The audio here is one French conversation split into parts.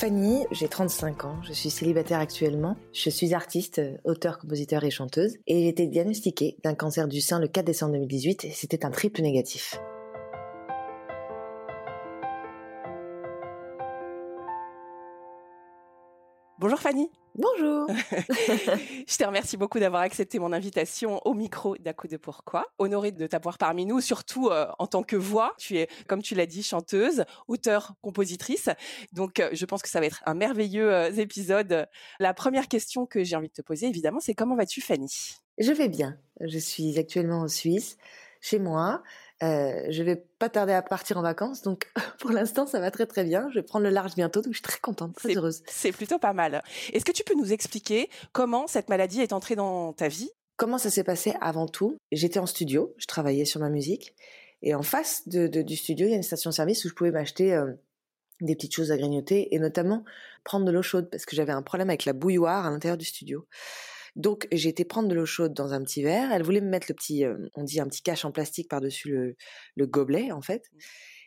Fanny, j'ai 35 ans, je suis célibataire actuellement, je suis artiste, auteur, compositeur et chanteuse, et j'ai été diagnostiquée d'un cancer du sein le 4 décembre 2018 et c'était un triple négatif. Bonjour Fanny. Bonjour. je te remercie beaucoup d'avoir accepté mon invitation au micro d'À coup de pourquoi. Honorée de t'avoir parmi nous, surtout euh, en tant que voix. Tu es, comme tu l'as dit, chanteuse, auteure, compositrice. Donc, euh, je pense que ça va être un merveilleux euh, épisode. La première question que j'ai envie de te poser, évidemment, c'est comment vas-tu, Fanny? Je vais bien. Je suis actuellement en Suisse chez moi. Euh, je vais pas tarder à partir en vacances, donc pour l'instant ça va très très bien. Je vais prendre le large bientôt, donc je suis très contente, très heureuse. C'est plutôt pas mal. Est-ce que tu peux nous expliquer comment cette maladie est entrée dans ta vie? Comment ça s'est passé avant tout? J'étais en studio, je travaillais sur ma musique, et en face de, du studio, il y a une station-service où je pouvais m'acheter euh, des petites choses à grignoter, et notamment prendre de l'eau chaude, parce que j'avais un problème avec la bouilloire à l'intérieur du studio. Donc j'ai été prendre de l'eau chaude dans un petit verre. Elle voulait me mettre le petit, euh, on dit un petit cache en plastique par-dessus le, le, gobelet en fait. Mmh.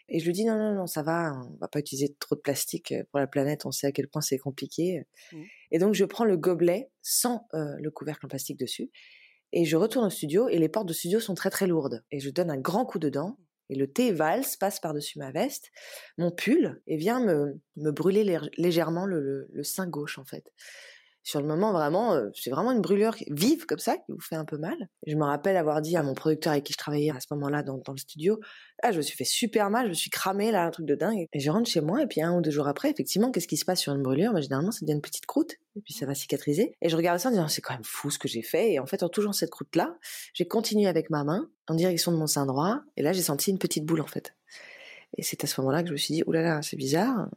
Et je lui dis non non non ça va, on va pas utiliser trop de plastique euh, pour la planète. On sait à quel point c'est compliqué. Mmh. Et donc je prends le gobelet sans euh, le couvercle en plastique dessus et je retourne au studio et les portes de studio sont très très lourdes et je donne un grand coup dedans et le thé valse, passe par-dessus ma veste, mon pull, et vient me, me brûler légèrement le, le, le sein gauche en fait sur le moment vraiment euh, c'est vraiment une brûlure vive comme ça qui vous fait un peu mal. Je me rappelle avoir dit à mon producteur avec qui je travaillais à ce moment-là dans, le studio ah je me suis fait super mal je me suis cramé là un truc de dingue. Et je rentre chez moi et puis un ou deux jours après effectivement qu'est-ce qui se passe sur une brûlure? Bah, généralement ça devient une petite croûte et puis ça va cicatriser. Et je regardais ça en disant c'est quand même fou ce que j'ai fait. Et en fait en touchant cette croûte là j'ai continué avec ma main en direction de mon sein droit et là j'ai senti une petite boule en fait. Et c'est à ce moment-là que je me suis dit oulala c'est bizarre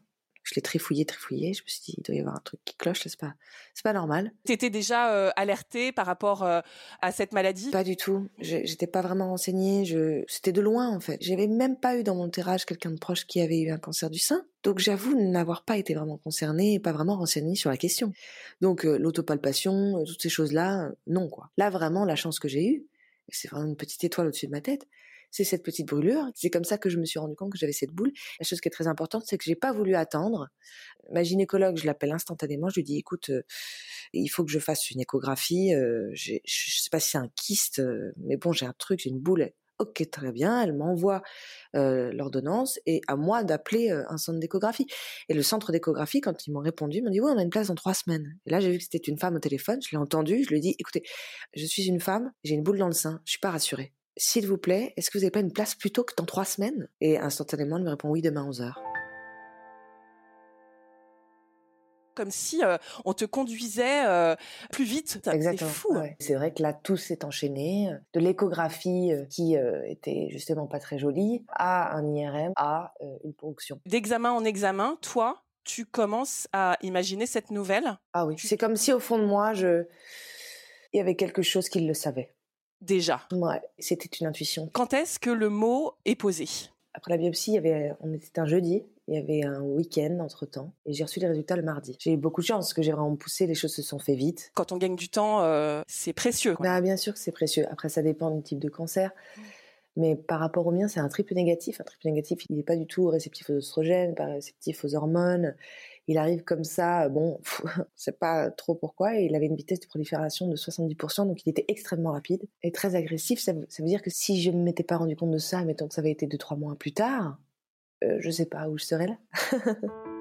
je l'ai trifouillé, trifouillé. Je me suis dit, il doit y avoir un truc qui cloche, c'est pas, c'est pas normal. T'étais déjà euh, alertée par rapport euh, à cette maladie? Pas du tout. J'étais pas vraiment renseignée. Je, c'était de loin en fait. J'avais même pas eu dans mon terrage quelqu'un de proche qui avait eu un cancer du sein. Donc j'avoue n'avoir pas été vraiment concernée et pas vraiment renseignée sur la question. Donc euh, l'autopalpation, toutes ces choses-là, non quoi. Là vraiment la chance que j'ai eue, c'est vraiment une petite étoile au-dessus de ma tête, c'est cette petite brûlure. C'est comme ça que je me suis rendu compte que j'avais cette boule. La chose qui est très importante, c'est que j'ai pas voulu attendre. Ma gynécologue, je l'appelle instantanément. Je lui dis, écoute, euh, il faut que je fasse une échographie. Euh, je sais pas si c'est un kyste, euh, mais bon, j'ai un truc, j'ai une boule. Ok, très bien. Elle m'envoie euh, l'ordonnance et à moi d'appeler un centre d'échographie. Et le centre d'échographie, quand ils m'ont répondu, m'ont dit oui, on a une place dans trois semaines. Et là, j'ai vu que c'était une femme au téléphone. Je l'ai entendu. Je lui ai dit, écoutez, je suis une femme, j'ai une boule dans le sein. Je suis pas rassurée s'il vous plaît, est-ce que vous n'avez pas une place plus tôt que dans trois semaines? Et instantanément, elle me répond oui, demain 11 heures. Comme si euh, on te conduisait euh, plus vite. C'est fou. Hein. C'est vrai que là, tout s'est enchaîné. De l'échographie euh, qui était justement pas très jolie à un IRM à une ponction. D'examen en examen, toi, tu commences à imaginer cette nouvelle? Ah oui. C'est comme si au fond de moi, je... il y avait quelque chose qui le savait déjà. Ouais, c'était une intuition. Quand est-ce que le mot est posé? Après la biopsie, il y avait, on était un jeudi, il y avait un week-end entre temps, et j'ai reçu les résultats le mardi. J'ai eu beaucoup de chance parce que j'ai vraiment poussé, les choses se sont fait vite. Quand on gagne du temps, euh, c'est précieux. Bah, bien sûr que c'est précieux. Après, ça dépend du type de cancer. Mais par rapport au mien, c'est un triple négatif. Un triple négatif, il n'est pas du tout réceptif aux oestrogènes, pas réceptif aux hormones. Il arrive comme ça, bon, je sais pas trop pourquoi, et il avait une vitesse de prolifération de 70%, donc il était extrêmement rapide et très agressif. Ça, veut dire que si je ne m'étais pas rendu compte de ça, mettons que ça avait été deux, trois mois plus tard, euh, je sais pas où je serais là.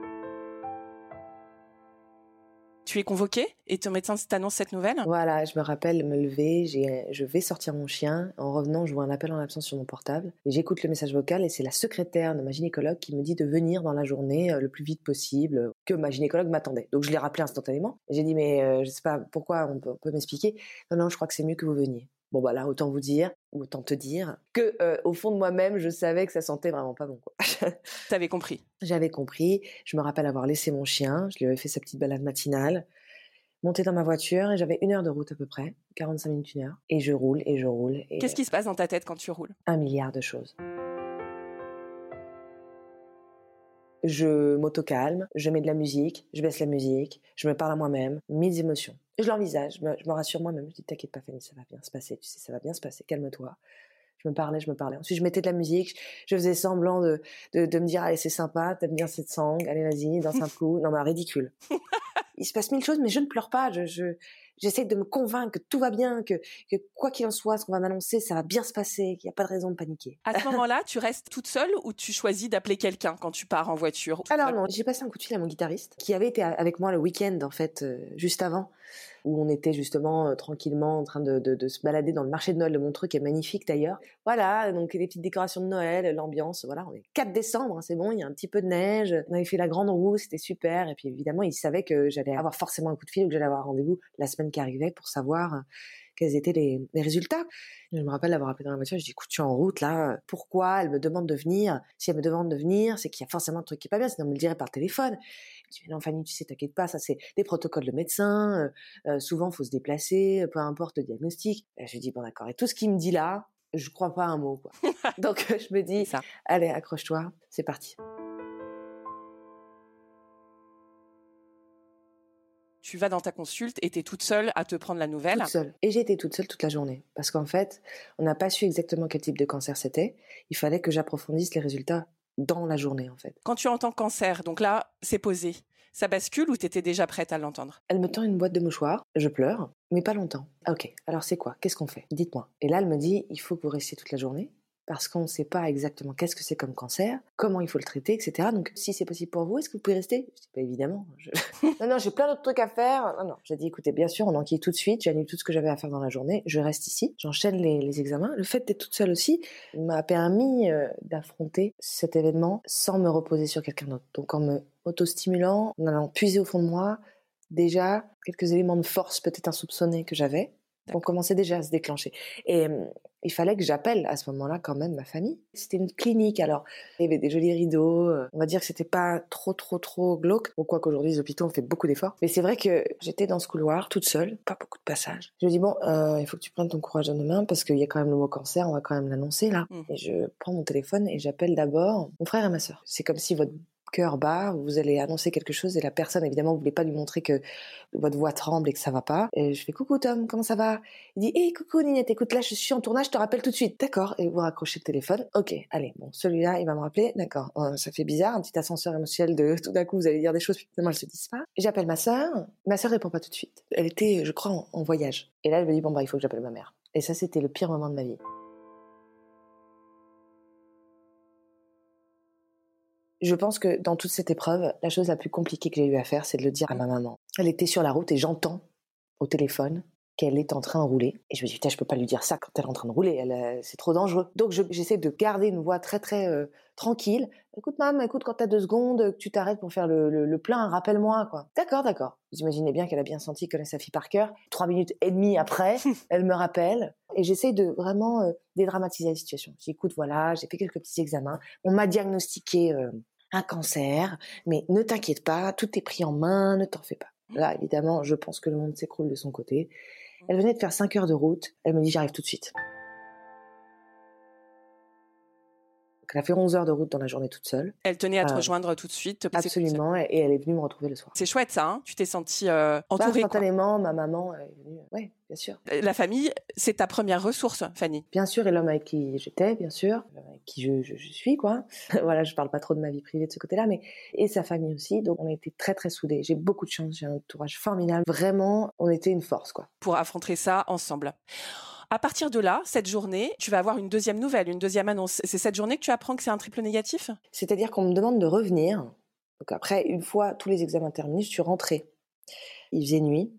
tu es convoqué et ton médecin t'annonce cette nouvelle? Voilà, je me rappelle me lever, je vais sortir mon chien. En revenant, je vois un appel en absence sur mon portable et j'écoute le message vocal et c'est la secrétaire de ma gynécologue qui me dit de venir dans la journée euh, le plus vite possible, que ma gynécologue m'attendait. Donc je l'ai rappelé instantanément. J'ai dit mais euh, je sais pas pourquoi, on peut, m'expliquer. Non non, je crois que c'est mieux que vous veniez. Bon bah là, autant vous dire, ou autant te dire, que euh, au fond de moi-même, je savais que ça sentait vraiment pas bon. T'avais compris. J'avais compris. Je me rappelle avoir laissé mon chien. Je lui avais fait sa petite balade matinale. Monté dans ma voiture et j'avais une heure de route à peu près, 45 minutes, une heure. Et je roule et je roule. Qu'est-ce qui se passe dans ta tête quand tu roules? Un milliard de choses. Je m'auto-calme, je mets de la musique, je baisse la musique, je me parle à moi-même, mille émotions. Je l'envisage, je me, je me rassure moi-même, je dis t'inquiète pas Fanny, ça va bien se passer, tu sais, ça va bien se passer, calme-toi. Je me parlais, je me parlais. Ensuite, je mettais de la musique, je faisais semblant de, de, de me dire, allez, c'est sympa, t'aimes bien cette sang, allez, vas-y, danse un coup. Non, mais ridicule. Il se passe mille choses, mais je ne pleure pas, je, je, j'essaie de me convaincre que tout va bien, que, que quoi qu'il en soit, ce qu'on va m'annoncer, ça va bien se passer, qu'il n'y a pas de raison de paniquer. À ce moment-là, tu restes toute seule ou tu choisis d'appeler quelqu'un quand tu pars en voiture Alors non, j'ai passé un coup de fil à mon guitariste qui avait été avec moi le week-end en fait, euh, juste avant où on était justement euh, tranquillement en train de, se balader dans le marché de Noël de Montreux, qui est magnifique d'ailleurs. Voilà, donc les petites décorations de Noël, l'ambiance, voilà, on est 4 décembre, hein, c'est bon, il y a un petit peu de neige, on avait fait la grande roue, c'était super, et puis évidemment, il savait que j'allais avoir forcément un coup de fil ou que j'allais avoir rendez-vous la semaine qui arrivait pour savoir euh, quels étaient les, les résultats. Je me rappelle l'avoir appelé dans la voiture, je dis écoute, tu es en route là, pourquoi elle me demande de venir? Si elle me demande de venir, c'est qu'il y a forcément un truc qui est pas bien, sinon elle me le dirait par téléphone. Je dis non Fanny, tu sais, t'inquiète pas, ça c'est des protocoles de médecin, euh, euh, souvent faut se déplacer, peu importe le diagnostic. Et je lui dis bon d'accord, et tout ce qu'il me dit là, je crois pas un mot quoi. Donc je me dis ça. allez, accroche-toi, c'est parti. Tu vas dans ta consulte et tu es toute seule à te prendre la nouvelle. Toute seule. Et j'étais toute seule toute la journée. Parce qu'en fait, on n'a pas su exactement quel type de cancer c'était. Il fallait que j'approfondisse les résultats dans la journée, en fait. Quand tu entends cancer, donc là, c'est posé. Ça bascule ou t'étais déjà prête à l'entendre? Elle me tend une boîte de mouchoirs, je pleure, mais pas longtemps. Ah, ok, alors c'est quoi? Qu'est-ce qu'on fait? Dites-moi. Et là, elle me dit, il faut que vous restiez toute la journée, parce qu'on ne sait pas exactement qu'est-ce que c'est comme cancer, comment il faut le traiter, etc. Donc, si c'est possible pour vous, est-ce que vous pouvez rester? Je dis pas évidemment. non, non, j'ai plein d'autres trucs à faire. Non, non. J'ai dit, écoutez, bien sûr, on enquille tout de suite. J'annule tout ce que j'avais à faire dans la journée. Je reste ici. J'enchaîne les, examens. Le fait d'être toute seule aussi m'a permis euh, d'affronter cet événement sans me reposer sur quelqu'un d'autre. Donc, en me auto-stimulant, en allant puiser au fond de moi, déjà quelques éléments de force peut-être insoupçonnés que j'avais on commençait déjà à se déclencher. Et il fallait que j'appelle à ce moment-là quand même ma famille. C'était une clinique, alors il y avait des jolis rideaux. Euh, on va dire que c'était pas trop trop trop glauque. Ou quoi qu'aujourd'hui les hôpitaux ont fait beaucoup d'efforts. Mais c'est vrai que j'étais dans ce couloir toute seule, pas beaucoup de passages. Je me dis bon, euh, il faut que tu prennes ton courage en main parce qu'il y a quand même le mot cancer, on va quand même l'annoncer là. Mmh. Et je prends mon téléphone et j'appelle d'abord mon frère et ma sœur. C'est comme si votre cœur bat, vous allez annoncer quelque chose et la personne, évidemment, vous voulez pas lui montrer que votre voix tremble et que ça va pas. Et je fais coucou Tom, comment ça va? Il dit hé coucou Ninette, écoute là je suis en tournage, je te rappelle tout de suite. D'accord. Et vous raccrochez le téléphone. Ok, allez, bon celui-là il va me rappeler. D'accord. Euh, ça fait bizarre, un petit ascenseur émotionnel de tout d'un coup vous allez dire des choses finalement elles se disent pas. J'appelle ma sœur. Ma sœur répond pas tout de suite. Elle était, je crois, en, en voyage. Et là elle me dit bon bah il faut que j'appelle ma mère. Et ça c'était le pire moment de ma vie. Je pense que dans toute cette épreuve, la chose la plus compliquée que j'ai eu à faire, c'est de le dire à ma maman. Elle était sur la route et j'entends au téléphone qu'elle est en train de rouler. Et je me dis, putain, je peux pas lui dire ça quand elle est en train de rouler, elle, euh, c'est trop dangereux. Donc j'essaie de garder une voix très très euh, tranquille. Écoute maman, écoute, quand t'as deux secondes, que tu t'arrêtes pour faire le, le, plein, rappelle-moi, quoi. D'accord, d'accord. Vous imaginez bien qu'elle a bien senti qu'elle sa fille par cœur. Trois minutes et demie après, elle me rappelle. Et j'essaie de vraiment euh, dédramatiser la situation. J'écoute, voilà, j'ai fait quelques petits examens. On m'a diagnostiqué un cancer, mais ne t'inquiète pas, tout est pris en main, ne t'en fais pas. Mmh. Là, évidemment, je pense que le monde s'écroule de son côté. Mmh. Elle venait de faire 5 heures de route, elle me dit j'arrive tout de suite. Elle a fait 11 heures de route dans la journée toute seule. Elle tenait à te euh, rejoindre tout de suite. Absolument, et elle est venue me retrouver le soir. C'est chouette ça, hein tu t'es sentie euh, entourée. Bah, instantanément, ma maman est venue. Oui, bien sûr. Euh, la famille, c'est ta première ressource, Fanny. Bien sûr, et l'homme avec qui j'étais, bien sûr, avec qui je, suis, quoi. voilà, je parle pas trop de ma vie privée de ce côté-là, mais et sa famille aussi. Donc on a été très très soudés. J'ai beaucoup de chance, j'ai un entourage formidable. Vraiment, on était une force, quoi. Pour affronter ça ensemble. À partir de là, cette journée, tu vas avoir une deuxième nouvelle, une deuxième annonce. C'est cette journée que tu apprends que c'est un triple négatif? C'est-à-dire qu'on me demande de revenir. Donc après, une fois tous les examens terminés, je suis rentrée. Il faisait nuit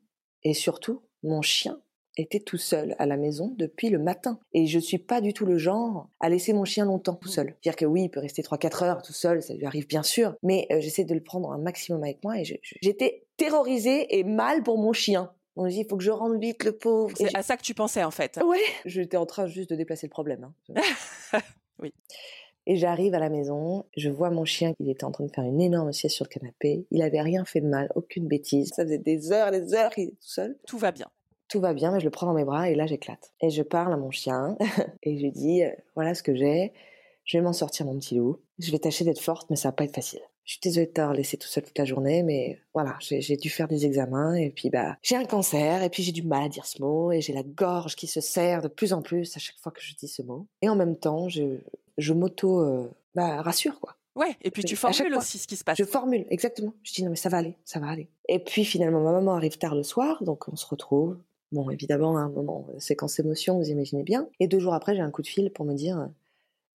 et surtout, mon chien était tout seul à la maison depuis le matin. Et je suis pas du tout le genre à laisser mon chien longtemps tout seul. Dire que oui, il peut rester 3-4 heures tout seul, ça lui arrive bien sûr, mais euh, j'essaie de le prendre un maximum avec moi et j'étais terrorisée et mal pour mon chien On dit, il faut que je rende vite le pauvre. C'est à ça que tu pensais en fait. Ouais. J'étais en train juste de déplacer le problème. Hein. oui. Et j'arrive à la maison, je vois mon chien qui était en train de faire une énorme sieste sur le canapé. Il avait rien fait de mal, aucune bêtise. Ça faisait des heures des heures qu'il était tout seul. Tout va bien. Tout va bien, mais je le prends dans mes bras et là j'éclate. Et je parle à mon chien et je lui dis euh, voilà ce que j'ai. Je vais m'en sortir mon petit loup. Je vais tâcher d'être forte, mais ça va pas être facile. Je suis désolée de t'avoir laissé tout seul toute la journée, mais voilà, j'ai dû faire des examens et puis bah j'ai un cancer et puis j'ai du mal à dire ce mot et j'ai la gorge qui se serre de plus en plus à chaque fois que je dis ce mot. Et en même temps, je, je m'auto euh, bah, rassure quoi. Ouais, et puis tu formules aussi ce qui se passe. Je formule, exactement. Je dis non mais ça va aller, ça va aller. Et puis finalement ma maman arrive tard le soir, donc on se retrouve. Bon évidemment un moment euh, séquence émotion, vous imaginez bien. Et deux jours après j'ai un coup de fil pour me dire euh,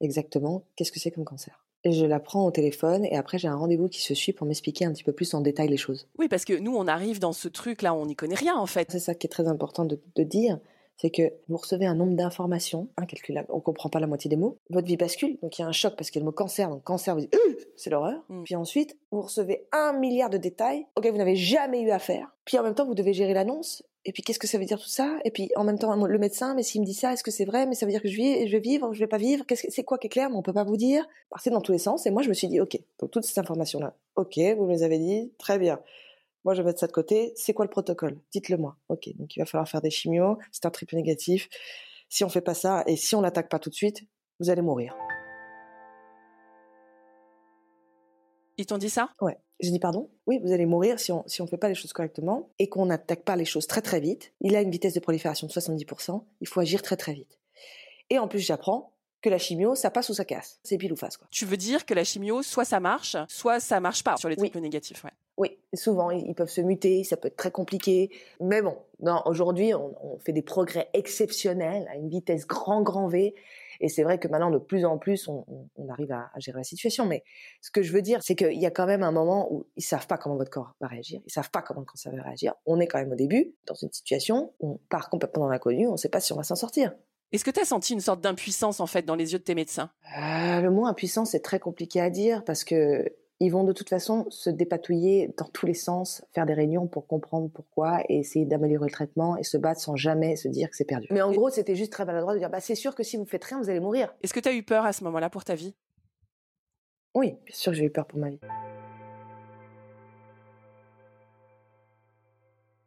exactement qu'est-ce que c'est comme cancer? Je la prends au téléphone et après j'ai un rendez-vous qui se suit pour m'expliquer un petit peu plus en détail les choses. Oui, parce que nous, on arrive dans ce truc-là, on n'y connaît rien en fait. C'est ça qui est très important de, dire, c'est que vous recevez un nombre d'informations incalculable. On comprend pas la moitié des mots. Votre vie bascule, donc il y a un choc parce qu'il y a le mot cancer, donc cancer, vous dites c'est l'horreur. Mm. Puis ensuite, vous recevez un milliard de détails auxquels vous n'avez jamais eu affaire. Puis en même temps, vous devez gérer l'annonce et puis qu'est-ce que ça veut dire tout ça? Et puis en même temps le médecin, mais s'il me dit ça, est-ce que c'est vrai? Mais ça veut dire que je vais, je vais vivre, je vais pas vivre Qu'est-ce que c'est quoi qui est clair? Mais on peut pas vous dire. Partez dans tous les sens. Et moi je me suis dit ok, donc toutes ces informations là, ok, vous me les avez dit, très bien. Moi je vais mettre ça de côté. C'est quoi le protocole? Dites-le moi. Ok, donc il va falloir faire des chimios. C'est un triple négatif. Si on fait pas ça et si on l'attaque pas tout de suite, vous allez mourir. Ils t'ont dit ça? Ouais. J'ai dit pardon? Oui, vous allez mourir si on si on fait pas les choses correctement et qu'on n'attaque pas les choses très très vite. Il a une vitesse de prolifération de 70%. Il faut agir très très vite. Et en plus, j'apprends que la chimio, ça passe ou ça casse. C'est pile ou face. Quoi. Tu veux dire que la chimio, soit ça marche, soit ça marche pas sur les triples négatifs. Ouais. Oui, souvent ils peuvent se muter, ça peut être très compliqué. Mais bon, aujourd'hui, on, on, fait des progrès exceptionnels à une vitesse grand grand V. Et c'est vrai que maintenant, de plus en plus, on, arrive à, gérer la situation. Mais ce que je veux dire, c'est qu'il y a quand même un moment où ils savent pas comment votre corps va réagir. Ils savent pas comment le cancer va réagir. On est quand même au début, dans une situation où on part complètement dans l'inconnu. On ne sait pas si on va s'en sortir. Est-ce que tu as senti une sorte d'impuissance en fait dans les yeux de tes médecins? Euh, Le mot impuissance c'est très compliqué à dire parce que ils vont de toute façon se dépatouiller dans tous les sens, faire des réunions pour comprendre pourquoi et essayer d'améliorer le traitement et se battre sans jamais se dire que c'est perdu. Mais en gros, c'était juste très maladroit de dire bah c'est sûr que si vous faites rien, vous allez mourir. Est-ce que tu as eu peur à ce moment-là pour ta vie? Oui, bien sûr que j'ai eu peur pour ma vie.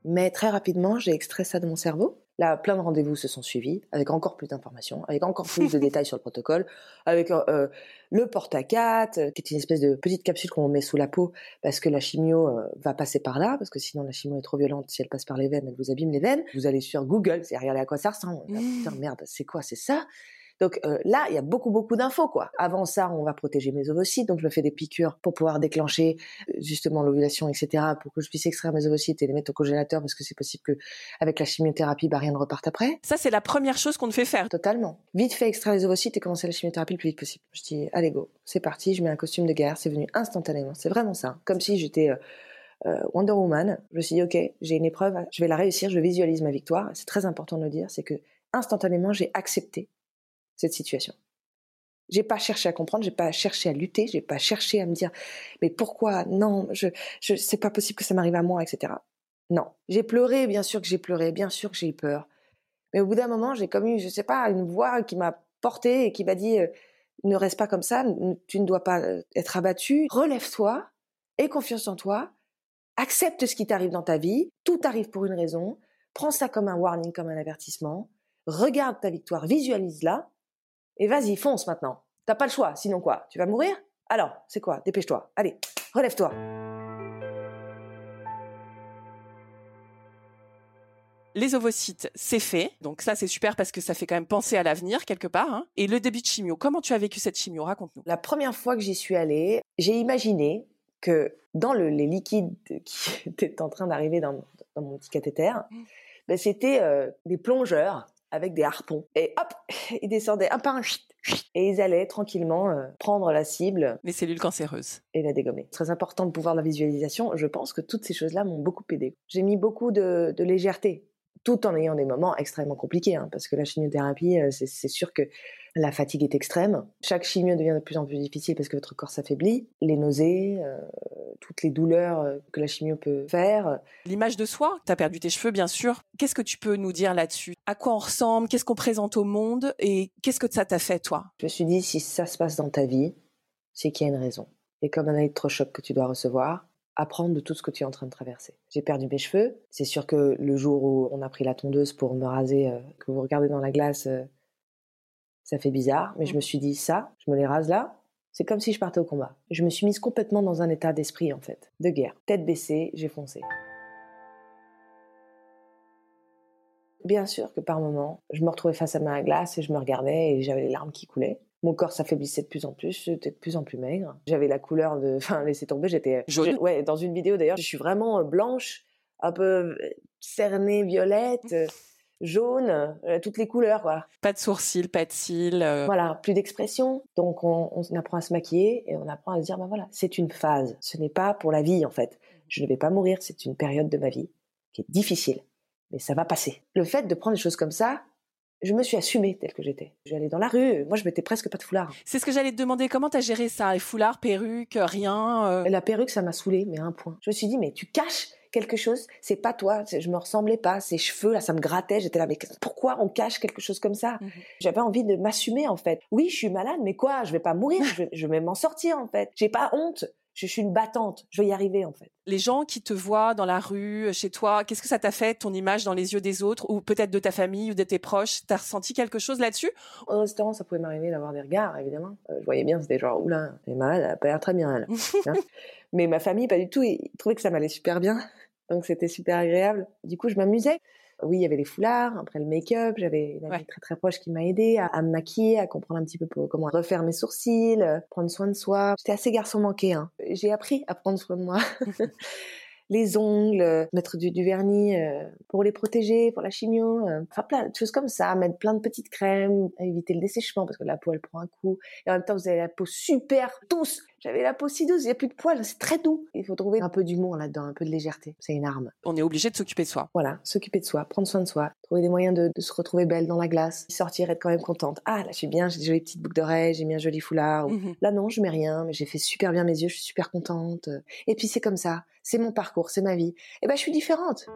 Mais très rapidement, j'ai extrait ça de mon cerveau Là, plein de rendez-vous se sont suivis, avec encore plus d'informations, avec encore plus de détails sur le protocole, avec euh, euh le portacat, qui est une espèce de petite capsule qu'on met sous la peau, parce que la chimio euh, va passer par là, parce que sinon la chimio est trop violente, si elle passe par les veines, elle vous abîme les veines. Vous allez sur Google, c'est regarder à quoi ça ressemble. Mmh. Putain, merde, c'est quoi, c'est ça? Donc euh, là, il y a beaucoup beaucoup d'infos quoi. Avant ça, on va protéger mes ovocytes, donc je me fais des piqûres pour pouvoir déclencher euh, justement l'ovulation, etc. pour que je puisse extraire mes ovocytes et les mettre au congélateur parce que c'est possible que avec la chimiothérapie, bah, rien ne reparte après. Ça, c'est la première chose qu'on te fait faire. Totalement. Vite fait extraire les ovocytes et commencer la chimiothérapie le plus vite possible. Je dis allez go, c'est parti. Je mets un costume de guerre, c'est venu instantanément. C'est vraiment ça, comme si j'étais euh, Wonder Woman. Je me suis dit ok, j'ai une épreuve, je vais la réussir, je visualise ma victoire. C'est très important de le dire, c'est que instantanément j'ai accepté cette situation. J'ai pas cherché à comprendre, j'ai pas cherché à lutter, j'ai pas cherché à me dire mais pourquoi? Non, je, je c'est pas possible que ça m'arrive à moi, etc. Non, j'ai pleuré, bien sûr que j'ai pleuré, bien sûr que j'ai eu peur, mais au bout d'un moment j'ai comme eu, je sais pas, une voix qui m'a portée et qui m'a dit euh, ne reste pas comme ça, tu ne dois pas euh, être abattu, relève-toi, aie confiance en toi, accepte ce qui t'arrive dans ta vie, tout arrive pour une raison, prends ça comme un warning, comme un avertissement, regarde ta victoire, visualise-la et vas-y, fonce maintenant. T'as pas le choix, sinon quoi? Tu vas mourir? Alors, c'est quoi? Dépêche-toi. Allez, relève-toi. Les ovocytes, c'est fait. Donc ça, c'est super parce que ça fait quand même penser à l'avenir quelque part. Hein. Et le début de chimio, comment tu as vécu cette chimio? Raconte-nous. La première fois que j'y suis allée, j'ai imaginé que dans les liquides qui étaient en train d'arriver dans, mon petit cathéter, mmh. ben, c'était euh, des plongeurs avec des harpons. Et hop, ils descendaient un par un, et ils allaient tranquillement euh, prendre la cible. Les cellules cancéreuses. Et la dégommer. Très important de pouvoir la visualisation. Je pense que toutes ces choses-là m'ont beaucoup aidé. J'ai mis beaucoup de, légèreté tout en ayant des moments extrêmement compliqués, hein, parce que la chimiothérapie, euh, c'est sûr que la fatigue est extrême. Chaque chimio devient de plus en plus difficile parce que votre corps s'affaiblit. Les nausées, euh, toutes les douleurs euh, que la chimio peut faire. L'image de soi, tu as perdu tes cheveux bien sûr. Qu'est-ce que tu peux nous dire là-dessus? À quoi on ressemble? Qu'est-ce qu'on présente au monde? Et qu'est-ce que ça t'a fait toi? Je me suis dit, si ça se passe dans ta vie, c'est qu'il y a une raison. Et comme un électrochoc que tu dois recevoir, apprendre de tout ce que tu es en train de traverser. J'ai perdu mes cheveux. C'est sûr que le jour où on a pris la tondeuse pour me raser, euh, que vous regardez dans la glace, ça fait bizarre, mais je mmh. me suis dit ça, je me les rase là, c'est comme si je partais au combat. Je me suis mise complètement dans un état d'esprit en fait, de guerre. Tête baissée, j'ai foncé. Bien sûr que par moments, je me retrouvais face à ma glace et je me regardais et j'avais les larmes qui coulaient. Mon corps s'affaiblissait de plus en plus, j'étais de plus en plus maigre. J'avais la couleur de. Enfin, laissez tomber, j'étais. Jaune Ouais, dans une vidéo d'ailleurs, je suis vraiment euh, blanche, un peu euh, cernée, violette jaune, euh, toutes les couleurs, quoi. Pas de sourcils, pas de cils. Euh. Voilà, plus d'expression. Donc on, apprend à se maquiller et on apprend à se dire, ben voilà, c'est une phase. Ce n'est pas pour la vie, en fait. Je ne vais pas mourir, c'est une période de ma vie qui est difficile, mais ça va passer. Le fait de prendre des choses comme ça, je me suis assumée telle que j'étais. J'allais dans la rue, moi je mettais presque pas de foulard. C'est ce que j'allais te demander, comment t'as géré ça? Les foulards, perruques, rien euh? La perruque, ça m'a saoulée, mais un point. Je me suis dit, mais tu caches quelque chose, c'est pas toi, je me ressemblais pas, ces cheveux là, ça me grattait, j'étais là, mais pourquoi on cache quelque chose comme ça? Mmh J'avais envie de m'assumer en fait. Oui, je suis malade, mais quoi? Je vais pas mourir, je vais, m'en sortir en fait. J'ai pas honte. Je suis une battante, je vais y arriver en fait. Les gens qui te voient dans la rue, chez toi, qu'est-ce que ça t'a fait, ton image dans les yeux des autres, ou peut-être de ta famille ou de tes proches? T'as ressenti quelque chose là-dessus? Au restaurant, ça pouvait m'arriver d'avoir des regards, évidemment. Euh, je voyais bien, c'était genre, oula, elle est malade, elle a pas l'air très bien, elle. Hein? Mais ma famille, pas du tout, ils trouvaient que ça m'allait super bien. Donc c'était super agréable. Du coup, je m'amusais. Oui, il y avait les foulards, après le make-up, j'avais une amie très très proche qui m'a aidé à, me maquiller, à comprendre un petit peu comment refaire mes sourcils, euh, prendre soin de soi. J'étais assez garçon manqué. Hein. J'ai appris à prendre soin de moi. les ongles, euh, mettre du, vernis euh, pour les protéger, pour la chimio, enfin plein de choses comme ça, mettre plein de petites crèmes, éviter le dessèchement parce que la peau elle prend un coup. Et en même temps vous avez la peau super douce, j'avais la peau si douce, il n'y a plus de poils, c'est très doux. Il faut trouver un peu d'humour là-dedans, un peu de légèreté. C'est une arme. On est obligé de s'occuper de soi. Voilà, s'occuper de soi, prendre soin de soi, trouver des moyens de, se retrouver belle dans la glace, sortir, être quand même contente. Ah, là, je suis bien, j'ai des jolies petites boucles d'oreilles, j'ai mis un joli foulard. Mhm. Là, non, je mets rien, mais j'ai fait super bien mes yeux, je suis super contente. Et puis c'est comme ça, c'est mon parcours, c'est ma vie. Et eh ben, je suis différente.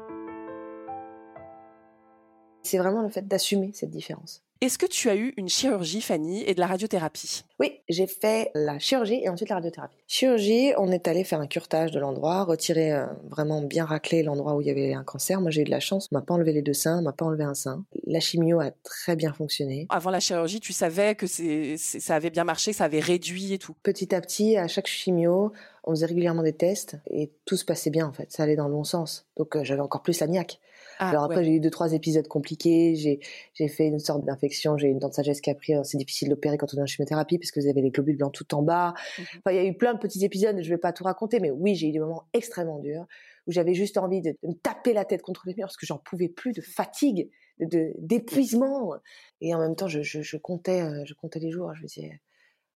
C'est vraiment le fait d'assumer cette différence. Est-ce que tu as eu une chirurgie, Fanny, et de la radiothérapie? Oui, j'ai fait la chirurgie et ensuite la radiothérapie. Chirurgie, on est allé faire un curtage de l'endroit, retirer euh, vraiment bien racler l'endroit où il y avait un cancer. Moi, j'ai eu de la chance, on m'a pas enlevé les deux seins, on m'a pas enlevé un sein. La chimio a très bien fonctionné. Avant la chirurgie, tu savais que ça avait bien marché, ça avait réduit et tout? Petit à petit, à chaque chimio, on faisait régulièrement des tests et tout se passait bien en fait, ça allait dans le bon sens. Donc euh, j'avais encore plus la niaque. Ah, Alors après, j'ai eu deux, trois épisodes compliqués. J'ai, j'ai fait une sorte d'infection. J'ai une dent de sagesse qui a pris. C'est difficile d'opérer quand on est en chimiothérapie parce que vous avez les globules blancs tout en bas. Mmh enfin, il y a eu plein de petits épisodes. Je vais pas tout raconter, mais oui, j'ai eu des moments extrêmement durs où j'avais juste envie de, me taper la tête contre les murs parce que j'en pouvais plus de fatigue, de, d'épuisement. Et en même temps, je, je, je comptais, euh, je comptais les jours. Je me disais,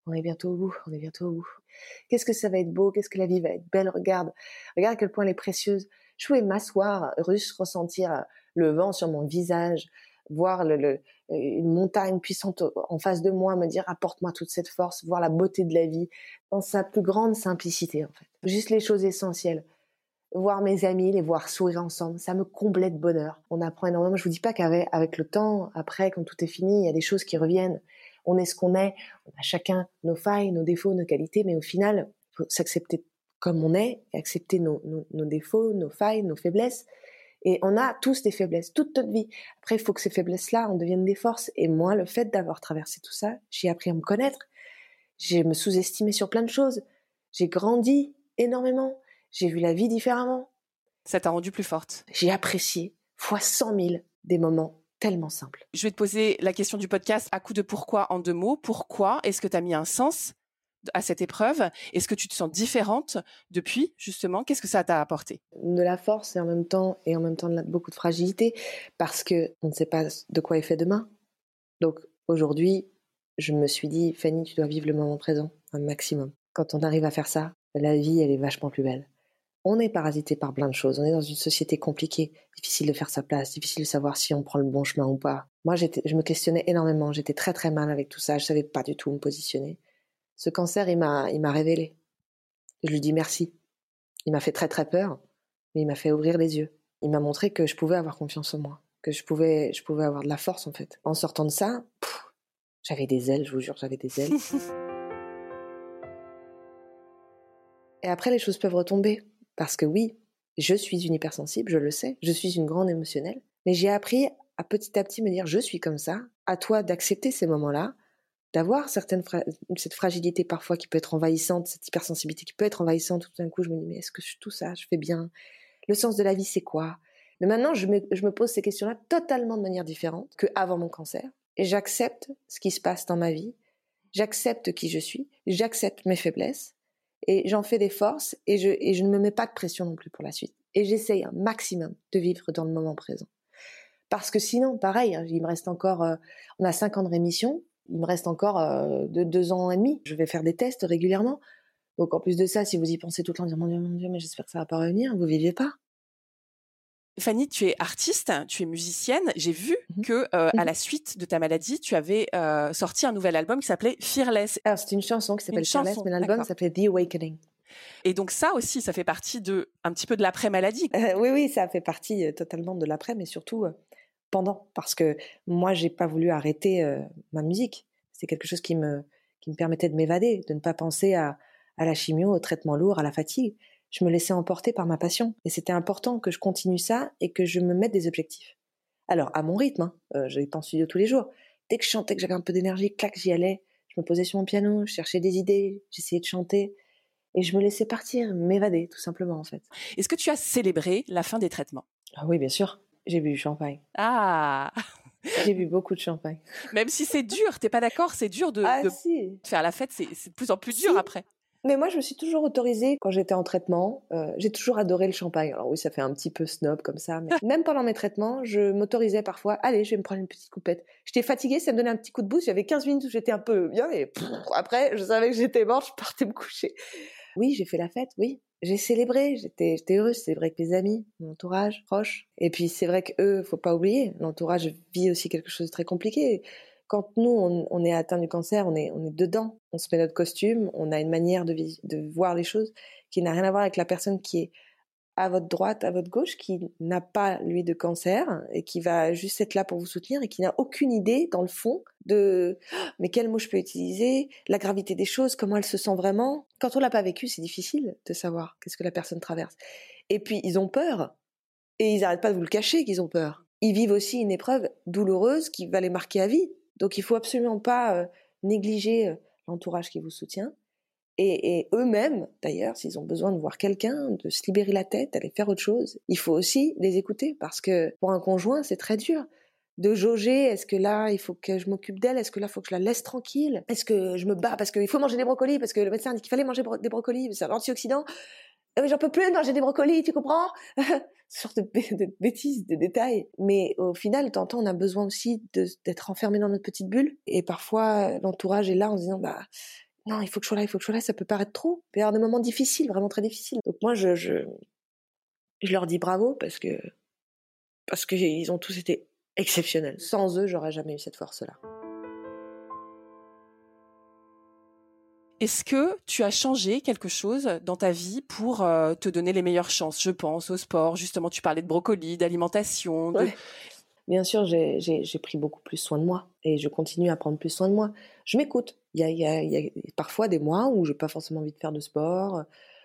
on est bientôt au bout, on est bientôt au bout. Qu'est-ce que ça va être beau, qu'est-ce que la vie va être belle, regarde, regarde à quel point elle est précieuse je pouvais m'asseoir, russe, ressentir le vent sur mon visage, voir une montagne puissante en face de moi, me dire apporte-moi toute cette force, voir la beauté de la vie dans sa plus grande simplicité en fait. Juste les choses essentielles. Voir mes amis, les voir sourire ensemble, ça me comblait de bonheur. On apprend énormément. Je vous dis pas qu'avec avec le temps, après, quand tout est fini, il y a des choses qui reviennent. On est ce qu'on est. On a chacun nos failles, nos défauts, nos qualités, mais au final, faut s'accepter comme on est, et accepter nos, défauts, nos failles, nos faiblesses. Et on a tous des faiblesses, toute notre vie. Après, il faut que ces faiblesses-là, en deviennent des forces. Et moi, le fait d'avoir traversé tout ça, j'ai appris à me connaître. J'ai me sous-estimé sur plein de choses. J'ai grandi énormément. J'ai vu la vie différemment. Ça t'a rendu plus forte. J'ai apprécié, fois cent mille, des moments tellement simples. Je vais te poser la question du podcast à coup de pourquoi en deux mots. Pourquoi est-ce que tu as mis un sens à cette épreuve? Est-ce que tu te sens différente depuis justement? Qu'est-ce que ça t'a apporté? De la force et en même temps de beaucoup de fragilité parce que on ne sait pas de quoi est fait demain. Donc aujourd'hui, je me suis dit Fanny, tu dois vivre le moment présent un maximum. Quand on arrive à faire ça, la vie elle est vachement plus belle. on est parasité par plein de choses. On est dans une société compliquée, difficile de faire sa place, difficile de savoir si on prend le bon chemin ou pas. Moi, je me questionnais énormément. J'étais très très mal avec tout ça. Je savais pas du tout me positionner. Ce cancer, il m'a, il m'a révélé. Je lui dis merci. Il m'a fait très très peur, mais il m'a fait ouvrir les yeux. Il m'a montré que je pouvais avoir confiance en moi, que je pouvais, je pouvais avoir de la force en fait. En sortant de ça, j'avais des ailes, je vous jure, j'avais des ailes. Et après, les choses peuvent retomber. Parce que oui, je suis une hypersensible, je le sais, je suis une grande émotionnelle, mais j'ai appris à petit à petit me dire je suis comme ça, à toi d'accepter ces moments-là, d'avoir certaines cette fragilité parfois qui peut être envahissante, cette hypersensibilité qui peut être envahissante, tout d'un coup je me dis mais est-ce que tout ça je fais bien? Le sens de la vie c'est quoi? Mais maintenant je me, je me pose ces questions-là totalement de manière différente que avant mon cancer. Et j'accepte ce qui se passe dans ma vie, j'accepte qui je suis, j'accepte mes faiblesses. Et j'en fais des forces et je, et je ne me mets pas de pression non plus pour la suite. Et j'essaye un maximum de vivre dans le moment présent. Parce que sinon, pareil, hein, il me reste encore, euh, on a cinq ans de rémission, il me reste encore euh, de deux ans et demi. Je vais faire des tests régulièrement. Donc en plus de ça, si vous y pensez tout le temps, dire mon Dieu, mon Dieu, mais j'espère que ça va pas revenir, vous vivez pas. Fanny, tu es artiste, tu es musicienne. J'ai vu mmh que euh, à la suite de ta maladie, tu avais euh, sorti un nouvel album qui s'appelait Fearless. Alors c'est une chanson qui s'appelle Fearless, mais l'album s'appelait The Awakening. Et donc ça aussi, ça fait partie de un petit peu de l'après maladie. Oui, oui, ça fait partie totalement de l'après, mais surtout pendant, parce que moi, j'ai pas voulu arrêter ma musique. C'est quelque chose qui me qui me permettait de m'évader, de ne pas penser à, à la chimio, au traitement lourd, à la fatigue je me laissais emporter par ma passion. Et c'était important que je continue ça et que je me mette des objectifs. Alors, à mon rythme, hein, euh, je n'allais pas en studio tous les jours. Dès que je chantais, que j'avais un peu d'énergie, clac, j'y allais. Je me posais sur mon piano, je cherchais des idées, j'essayais de chanter. Et je me laissais partir, m'évader, tout simplement, en fait. Est-ce que tu as célébré la fin des traitements? Ah oui, bien sûr. J'ai bu du champagne. Ah J'ai bu beaucoup de champagne. Même si c'est dur, t'es pas d'accord C'est dur de, ah, de si. faire la fête, c'est de plus en plus dur après. Mais moi, je me suis toujours autorisée, quand j'étais en traitement, euh, j'ai toujours adoré le champagne. Alors oui, ça fait un petit peu snob comme ça, mais même pendant mes traitements, je m'autorisais parfois, allez, je vais me prendre une petite coupette. J'étais fatiguée, ça me donnait un petit coup de boost, j'avais 15 minutes où j'étais un peu bien, et après, je savais que j'étais morte, je partais me coucher. Oui, j'ai fait la fête, oui. J'ai célébré, j'étais, heureuse, c'est vrai que mes amis, mon entourage proche. Et puis c'est vrai que eux, faut pas oublier, l'entourage vit aussi quelque chose de très compliqué quand nous, on, est atteint du cancer, on est, on est dedans. On se met notre costume, on a une manière de, de voir les choses qui n'a rien à voir avec la personne qui est à votre droite, à votre gauche, qui n'a pas, lui, de cancer et qui va juste être là pour vous soutenir et qui n'a aucune idée, dans le fond, de mais quel mot je peux utiliser, la gravité des choses, comment elle se sent vraiment. Quand on l'a pas vécu, c'est difficile de savoir qu'est-ce que la personne traverse. Et puis, ils ont peur et ils n'arrêtent pas de vous le cacher qu'ils ont peur. Ils vivent aussi une épreuve douloureuse qui va les marquer à vie. Donc il faut absolument pas euh, négliger euh, l'entourage qui vous soutient. Et, eux-mêmes, d'ailleurs, s'ils ont besoin de voir quelqu'un, de se libérer la tête, d'aller faire autre chose, il faut aussi les écouter parce que pour un conjoint, c'est très dur de jauger. Est-ce que là, il faut que je m'occupe d'elle Est-ce que là, il faut que je la laisse tranquille Est-ce que je me bats parce qu'il faut manger des brocolis Parce que le médecin dit qu'il fallait manger des brocolis, c'est un antioxydant. Ah, mais j'en peux plus de manger des brocolis, tu comprends? Sorte de, de, bêtises, de détails. Mais au final, tantôt, on a besoin aussi d'être enfermé dans notre petite bulle. Et parfois, l'entourage est là en se disant, bah, non, il faut que je sois là, il faut que je sois là, ça peut paraître trop. Il peut y avoir des moments difficiles, vraiment très difficiles. Donc moi, je, je, je leur dis bravo parce que, parce qu'ils ont tous été exceptionnels. Sans eux, j'aurais jamais eu cette force-là. Est-ce que tu as changé quelque chose dans ta vie pour euh, te donner les meilleures chances? Je pense au sport, justement, tu parlais de brocoli, d'alimentation. Bien sûr, j'ai pris beaucoup plus soin de moi et je continue à prendre plus soin de moi. Je m'écoute. Il y a, parfois des mois où je n'ai pas forcément envie de faire de sport,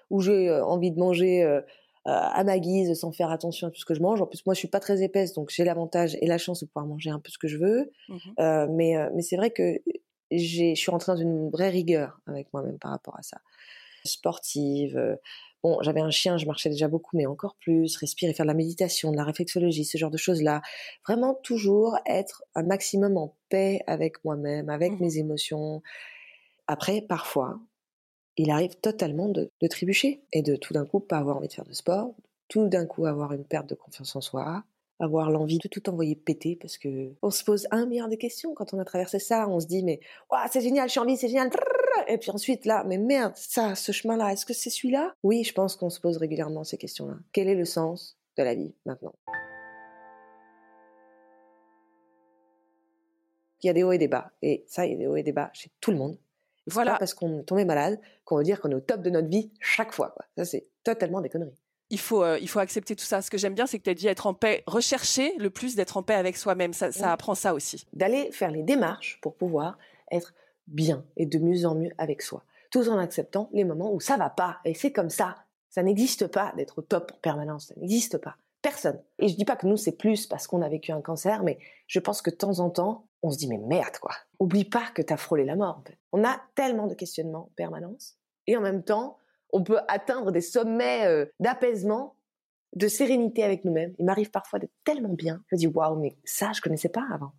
où j'ai envie de manger à ma guise sans faire attention à tout ce que je mange. En plus, moi, je suis pas très épaisse, donc j'ai l'avantage et la chance de pouvoir manger un peu ce que je veux. Mmh mais mais c'est vrai que je suis rentrée dans une vraie rigueur avec moi-même par rapport à ça. Sportive. Euh, bon, j'avais un chien, je marchais déjà beaucoup, mais encore plus. Respirer, faire de la méditation, de la réflexologie, ce genre de choses-là. Vraiment toujours être un maximum en paix avec moi-même, avec mmh mes émotions. Après, parfois, il arrive totalement de, de trébucher et de tout d'un coup pas avoir envie de faire de sport, tout d'un coup avoir une perte de confiance en soi, avoir l'envie de tout envoyer péter parce que on se pose un milliard de questions quand on a traversé ça. On se dit mais c'est génial, je suis en vie, c'est génial. Et puis ensuite, là, mais merde, ça, ce chemin-là, est-ce que c'est celui-là? Oui, je pense qu'on se pose régulièrement ces questions-là. Quel est le sens de la vie maintenant? Il y a des hauts et des bas. Et ça, il y a des hauts et des bas chez tout le monde. Voilà. Pas parce qu'on est tombé malade qu'on veut dire qu'on est au top de notre vie chaque fois. Quoi. Ça, c'est totalement des conneries. Il faut, euh, il faut accepter tout ça. Ce que j'aime bien, c'est que tu as dit être en paix, rechercher le plus d'être en paix avec soi-même. Ça, ça apprend ça aussi. D'aller faire les démarches pour pouvoir être bien et de mieux en mieux avec soi. Tout en acceptant les moments où ça va pas. Et c'est comme ça. Ça n'existe pas d'être au top en permanence. Ça n'existe pas. Personne. Et je dis pas que nous, c'est plus parce qu'on a vécu un cancer, mais je pense que de temps en temps, on se dit, mais merde, quoi. Oublie pas que tu as frôlé la mort. On a tellement de questionnements en permanence. Et en même temps, on peut atteindre des sommets euh, d'apaisement, de sérénité avec nous-mêmes. Il m'arrive parfois d'être tellement bien. Je me dis, waouh, mais ça, je connaissais pas avant.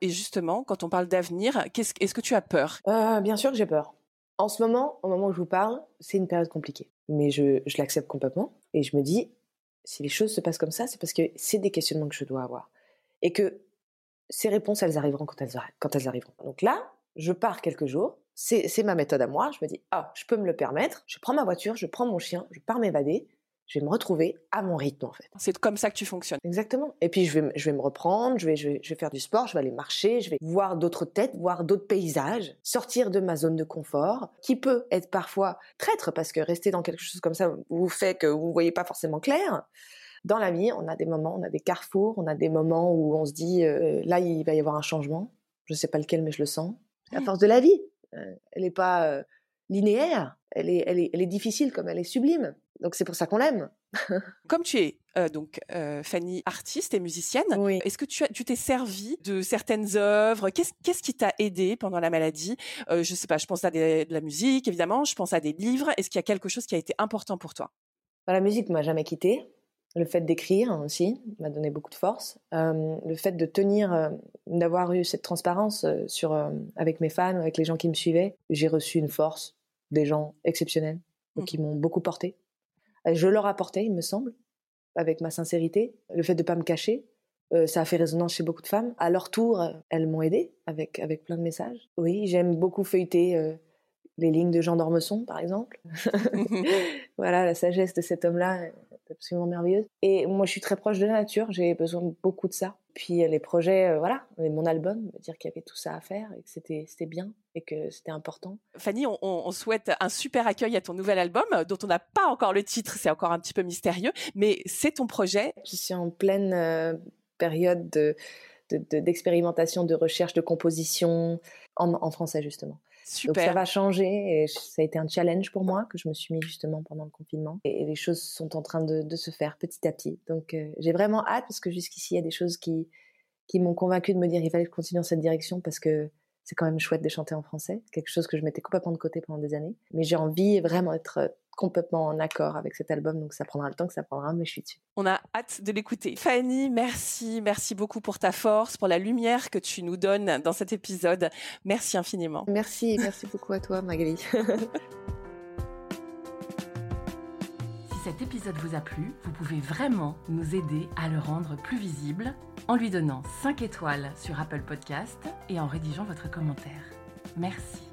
Et justement, quand on parle d'avenir, est-ce que tu as peur? Euh, Bien sûr que j'ai peur. En ce moment, au moment où je vous parle, c'est une période compliquée. Mais je, je l'accepte complètement. Et je me dis, si les choses se passent comme ça, c'est parce que c'est des questionnements que je dois avoir. Et que ces réponses, elles arriveront quand elles, quand elles arriveront. Donc là, je pars quelques jours. C'est ma méthode à moi. Je me dis, ah, je peux me le permettre. Je prends ma voiture, je prends mon chien, je pars m'évader je vais me retrouver à mon rythme en fait. C'est comme ça que tu fonctionnes. Exactement. Et puis je vais, je vais me reprendre, je vais, je vais, je vais faire du sport, je vais aller marcher, je vais voir d'autres têtes, voir d'autres paysages, sortir de ma zone de confort, qui peut être parfois traître parce que rester dans quelque chose comme ça vous fait que vous ne voyez pas forcément clair dans la vie, on a des moments, on a des carrefours, on a des moments où on se dit euh, là il va y avoir un changement. Je ne sais pas lequel, mais je le sens. La force de la vie, euh, elle n'est pas euh, linéaire, elle est, elle est, elle est difficile comme elle est sublime. Donc c'est pour ça qu'on l'aime. Comme tu es donc Fanny artiste et musicienne, est-ce que tu tu t'es servi de certaines œuvres? Qu'est-ce qu'est-ce qui t'a aidé pendant la maladie? Je sais pas, je pense à de la musique évidemment, je pense à des livres. Est-ce qu'il y a quelque chose qui a été important pour toi? Bah, La musique m'a jamais quittée. Le fait d'écrire aussi m'a donné beaucoup de force. Euh, le fait de tenir, euh, d'avoir eu cette transparence euh, sur, avec mes fans, avec les gens qui me suivaient, j'ai reçu une force des gens exceptionnels mmh. qui m'ont beaucoup porté. je leur apportais, il me semble, avec ma sincérité. Le fait de ne pas me cacher, ça a fait résonance chez beaucoup de femmes. À leur tour, elles m'ont aidé avec, avec plein de messages. Oui, j'aime beaucoup feuilleter les lignes de Jean d'Ormesson, par exemple. voilà, la sagesse de cet homme-là absolument merveilleuse. Et moi, je suis très proche de la nature, j'ai besoin de beaucoup de ça. Puis les projets, euh, voilà, mon album, dire qu'il y avait tout ça à faire et que c'était, c'était bien et que c'était important. Fanny, on, souhaite un super accueil à ton nouvel album, dont on n'a pas encore le titre, c'est encore un petit peu mystérieux, mais c'est ton projet. Je suis en pleine euh, période de, d'expérimentation, de, recherche, de composition en français justement. Donc ça va changer et ça a été un challenge pour moi que je me suis mis justement pendant le confinement. Et les choses sont en train de, se faire petit à petit. Donc euh, j'ai vraiment hâte parce que jusqu'ici il y a des choses qui, qui m'ont convaincu de me dire il fallait que je continue dans cette direction parce que c'est quand même chouette de chanter en français, quelque chose que je mettais complètement de côté pendant des années. Mais j'ai envie vraiment d'être complètement en accord avec cet album, donc ça prendra le temps que ça prendra, mais je suis dessus. On a hâte de l'écouter. Fanny, merci, merci beaucoup pour ta force, pour la lumière que tu nous donnes dans cet épisode. Merci infiniment. Merci, merci beaucoup à toi, Magali. si cet épisode vous a plu, vous pouvez vraiment nous aider à le rendre plus visible en lui donnant 5 étoiles sur Apple Podcast et en rédigeant votre commentaire. Merci.